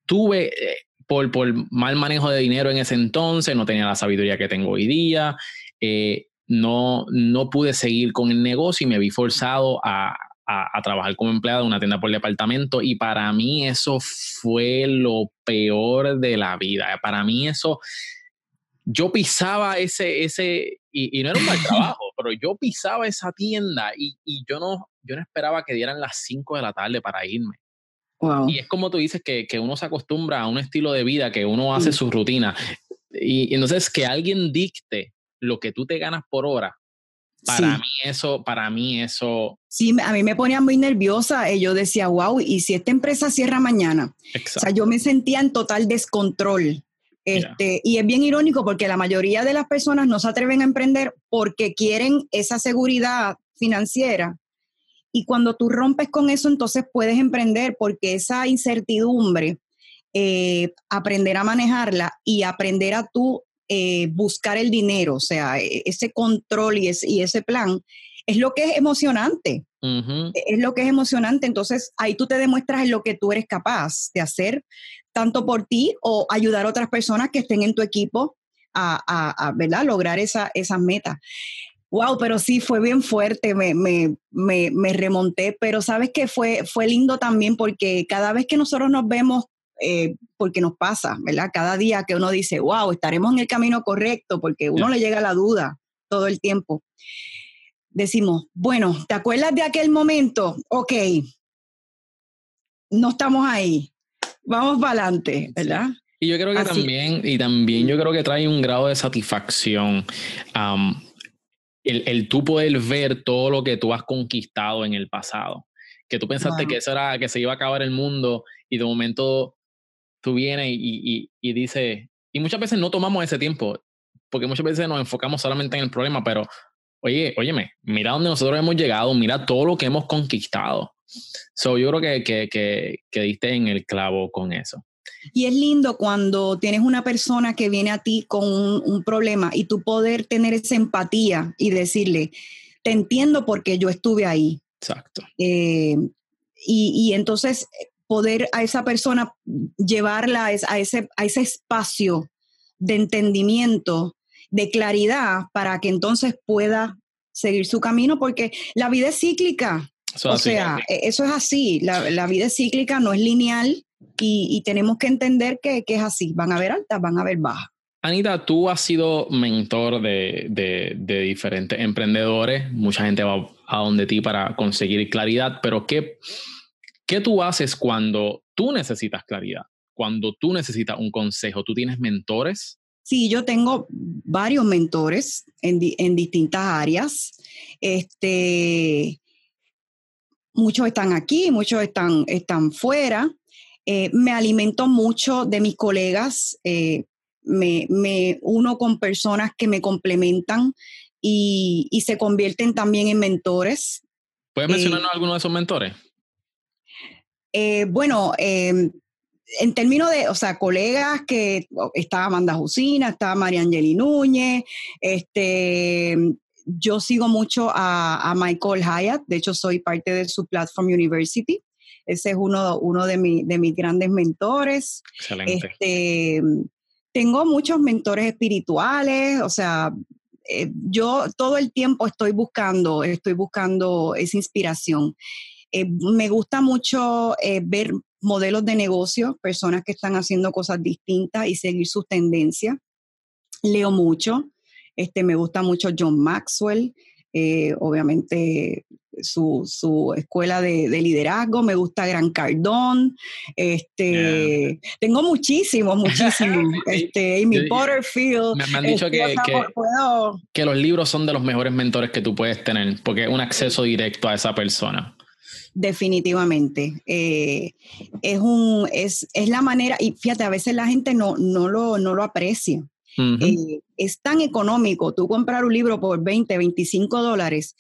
tuve eh, por, por mal manejo de dinero en ese entonces, no tenía la sabiduría que tengo hoy día, eh, no, no pude seguir con el negocio y me vi forzado a, a, trabajar como empleado en una tienda por departamento y para mí eso fue lo peor de la vida. Para mí eso, yo pisaba ese, ese y, y no era un mal trabajo, pero yo pisaba esa tienda y, y, yo, no, yo no esperaba que dieran las 5 de la tarde para irme. Y es como tú dices que, que, uno se acostumbra a un estilo de vida, que uno hace su rutina. Y, entonces que alguien dicte lo que tú te ganas por hora, para mí eso, para mí eso. Sí, a mí me ponía muy nerviosa. Y yo decía, wow, ¿y si esta empresa cierra mañana? O sea, yo me sentía en total descontrol. Este, Y es bien irónico porque la mayoría de las personas no se atreven a emprender porque quieren esa seguridad financiera y cuando tú rompes con eso, entonces puedes emprender porque esa incertidumbre, eh, aprender a manejarla y aprender a tú eh, buscar el dinero, o sea, e, ese control y ese, y ese plan, es lo que es emocionante. Es lo que es emocionante. Entonces ahí tú te demuestras en lo que tú eres capaz de hacer, tanto por ti o ayudar a otras personas que estén en tu equipo a, ¿verdad? lograr esa, esas metas. Wow, pero sí, fue bien fuerte, me, me, me, me remonté, pero sabes que fue, fue lindo también porque cada vez que nosotros nos vemos, eh, porque nos pasa, ¿verdad? Cada día que uno dice, wow, estaremos en el camino correcto, porque uno le llega la duda todo el tiempo. Decimos, bueno, ¿te acuerdas de aquel momento? Ok, no estamos ahí, vamos para adelante, ¿verdad? Y yo creo que también, y también yo creo que trae un grado de satisfacción el, el tú poder ver todo lo que tú has conquistado en el pasado. que tú pensaste que eso era, que se iba a acabar el mundo y de momento tú vienes y, y, y dices, y muchas veces no tomamos ese tiempo, porque muchas veces nos enfocamos solamente en el problema, pero oye, óyeme, mira dónde nosotros hemos llegado, mira todo lo que hemos conquistado. So, yo creo que, que, que, que diste en el clavo con eso. Y es lindo cuando tienes una persona que viene a ti con un, problema y tú poder tener esa empatía y decirle, te entiendo porque yo estuve ahí. Exacto. Eh, y, y, entonces poder a esa persona llevarla a ese, a ese espacio de entendimiento, de claridad, para que entonces pueda seguir su camino, porque la vida es cíclica. o sea, e, eso es así, la, la, vida es cíclica, no es lineal y, tenemos que entender que, que, es así, van a haber altas, van a haber bajas. Anita, tú has sido mentor de, de, de, diferentes emprendedores, mucha gente va a donde ti para conseguir claridad, pero ¿qué, ¿qué tú haces cuando tú necesitas claridad? Cuando tú necesitas un consejo, ¿tú tienes mentores? Sí, yo tengo varios mentores en, en distintas áreas. Este, muchos están aquí, muchos están, están fuera. Eh, me alimento mucho de mis colegas, eh, me, me, uno con personas que me complementan y, y se convierten también en mentores. ¿Puedes mencionarnos eh, alguno de esos mentores? bueno, em, en términos de, o sea, colegas que está Amanda Jusina, está María Angeli Núñez, este, yo sigo mucho a, a, Michael Hyatt, de hecho soy parte de su Platform University. Ese es uno, uno de, mi, de mis grandes mentores. Excelente. Este, tengo muchos mentores espirituales, o sea, eh, yo todo el tiempo estoy buscando, estoy buscando esa inspiración. Eh, me gusta mucho eh, ver modelos de negocio, personas que están haciendo cosas distintas y seguir sus tendencias. Leo mucho, este, me gusta mucho John Maxwell, eh, obviamente su, su escuela de, de, liderazgo, me gusta Gran Cardón, este, tengo muchísimos, muchísimos, este, Amy Porterfield. Me, han dicho que, que, que, los libros son de los mejores mentores que tú puedes tener, porque es un acceso directo a esa persona. Definitivamente. Eh, es, un, es, es la manera, y fíjate, a veces la gente no, no, lo, no lo aprecia. Eh, es tan económico tú comprar un libro por 20, 25 dólares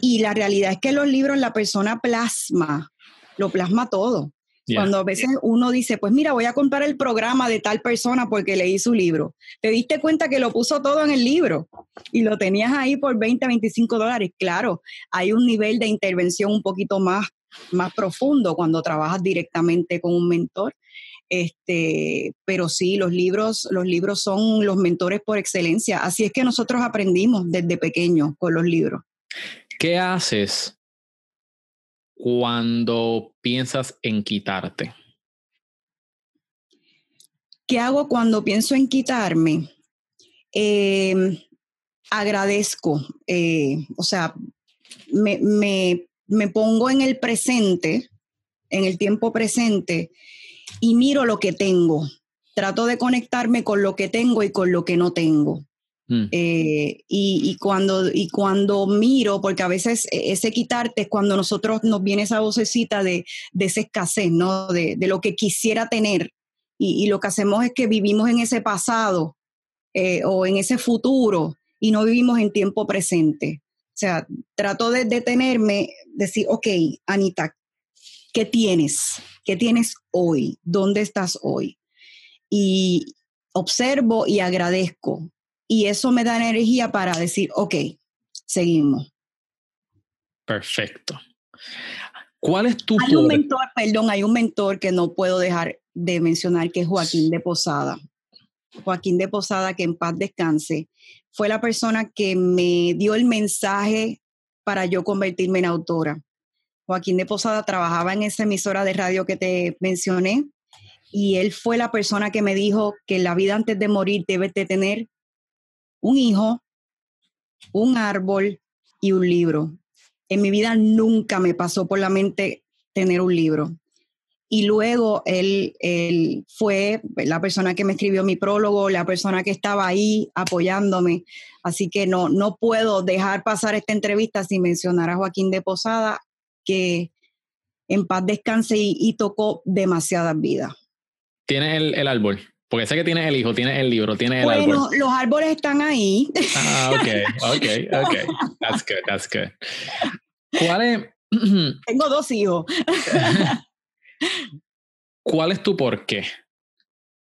y la realidad es que los libros la persona plasma, lo plasma todo. Cuando a veces uno dice, pues mira, voy a comprar el programa de tal persona porque leí su libro. Te diste cuenta que lo puso todo en el libro y lo tenías ahí por 20, 25 dólares. Claro, hay un nivel de intervención un poquito más, más profundo cuando trabajas directamente con un mentor, este, pero sí, los libros, los libros son los mentores por excelencia. Así es que nosotros aprendimos desde pequeños con los libros. ¿Qué haces cuando piensas en quitarte? ¿Qué hago cuando pienso en quitarme? Eh, agradezco, eh, o sea, me, me, me pongo en el presente, en el tiempo presente, y miro lo que tengo. Trato de conectarme con lo que tengo y con lo que no tengo. Mm. Eh, y, cuando, y cuando miro, porque a veces e, ese quitarte es cuando nosotros nos viene esa vocecita de, de esa escasez, ¿no? De, de, lo que quisiera tener. Y, lo que hacemos es que vivimos en ese pasado eh, o en ese futuro y no vivimos en tiempo presente. O sea, trato de detenerme, decir, ok, Anita, ¿qué tienes? ¿Qué tienes hoy? ¿Dónde estás hoy? Y observo y agradezco. Y eso me da energía para decir, ok, seguimos. Perfecto. ¿Cuál es tu... Hay un mentor, perdón, hay un mentor que no puedo dejar de mencionar, que es Joaquín de Posada. Joaquín de Posada, que en paz descanse, fue la persona que me dio el mensaje para yo convertirme en autora. Joaquín de Posada trabajaba en esa emisora de radio que te mencioné y él fue la persona que me dijo que la vida antes de morir debes de tener un hijo, un árbol y un libro. En mi vida nunca me pasó por la mente tener un libro. Y luego él, él, fue la persona que me escribió mi prólogo, la persona que estaba ahí apoyándome. Así que no, no puedo dejar pasar esta entrevista sin mencionar a Joaquín de Posada, que en paz descanse y, tocó demasiadas vidas. ¿Tienes el, el, árbol? Porque sé que tienes el hijo, tienes el libro, tienes el árbol. Bueno, los árboles están ahí. Ah, ok, ok, ok. That's good, that's good. ¿Cuál es? Tengo dos hijos. ¿Cuál es tu por qué?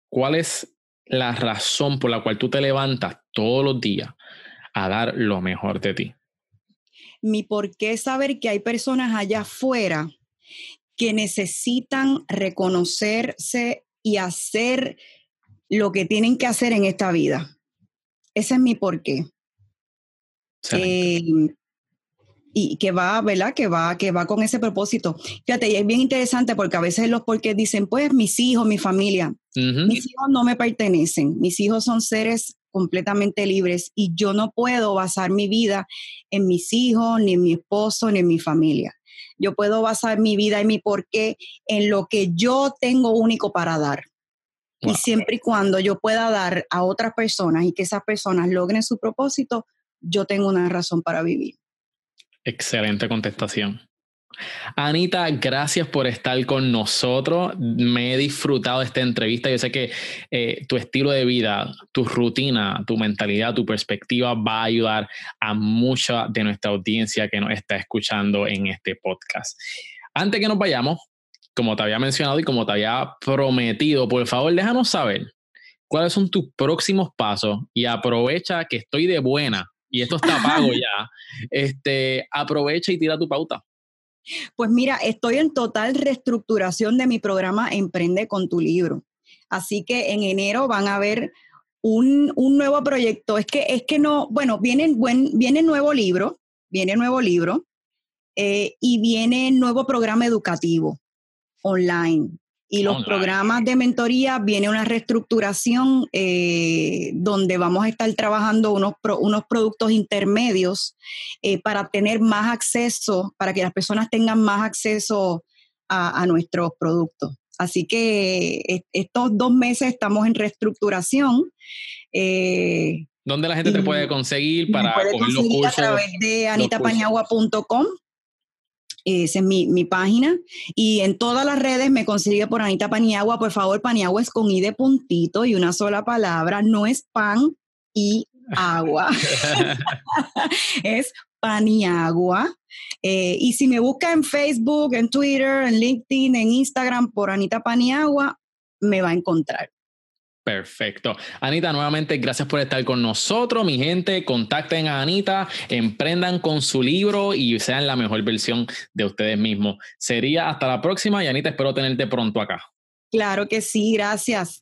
¿Cuál es la razón por la cual tú te levantas todos los días a dar lo mejor de ti? Mi por qué es saber que hay personas allá afuera que necesitan reconocerse y hacer lo que tienen que hacer en esta vida. Ese es mi porqué. Eh, y que va, ¿verdad? Que va, que va con ese propósito. Fíjate, y es bien interesante porque a veces los porqués dicen, pues mis hijos, mi familia. Mis hijos no me pertenecen. Mis hijos son seres completamente libres y yo no puedo basar mi vida en mis hijos, ni en mi esposo, ni en mi familia. Yo puedo basar mi vida y mi porqué en lo que yo tengo único para dar. Y siempre y cuando yo pueda dar a otras personas y que esas personas logren su propósito, yo tengo una razón para vivir. Excelente contestación. Anita, gracias por estar con nosotros. Me he disfrutado de esta entrevista. Yo sé que eh, tu estilo de vida, tu rutina, tu mentalidad, tu perspectiva va a ayudar a mucha de nuestra audiencia que nos está escuchando en este podcast. Antes que nos vayamos, como te había mencionado y como te había prometido, por favor, déjanos saber cuáles son tus próximos pasos y aprovecha que estoy de buena y esto está pago ya. Este, aprovecha y tira tu pauta. Pues mira, estoy en total reestructuración de mi programa Emprende con tu libro. Así que en enero van a ver un, nuevo proyecto. Es que, es que no, bueno, viene, buen, viene nuevo libro, viene nuevo libro eh, y viene nuevo programa educativo online y los programas de mentoría viene una reestructuración eh, donde vamos a estar trabajando unos, unos productos intermedios eh, para tener más acceso, para que las personas tengan más acceso a, nuestros productos. Así que estos dos meses estamos en reestructuración. Eh, ¿Dónde la gente te puede conseguir para puede conseguir A través de anitapañagua.com esa es mi, página. Y en todas las redes me consigue por Anita Paniagua. Por favor, Paniagua es con I de puntito y una sola palabra. No es pan y agua. es Paniagua. Eh, y si me busca en Facebook, en Twitter, en LinkedIn, en Instagram por Anita Paniagua, me va a encontrar. Perfecto. Anita, nuevamente gracias por estar con nosotros. Mi gente, contacten a Anita, emprendan con su libro y sean la mejor versión de ustedes mismos. Sería hasta la próxima y Anita, espero tenerte pronto acá. Claro que sí, gracias.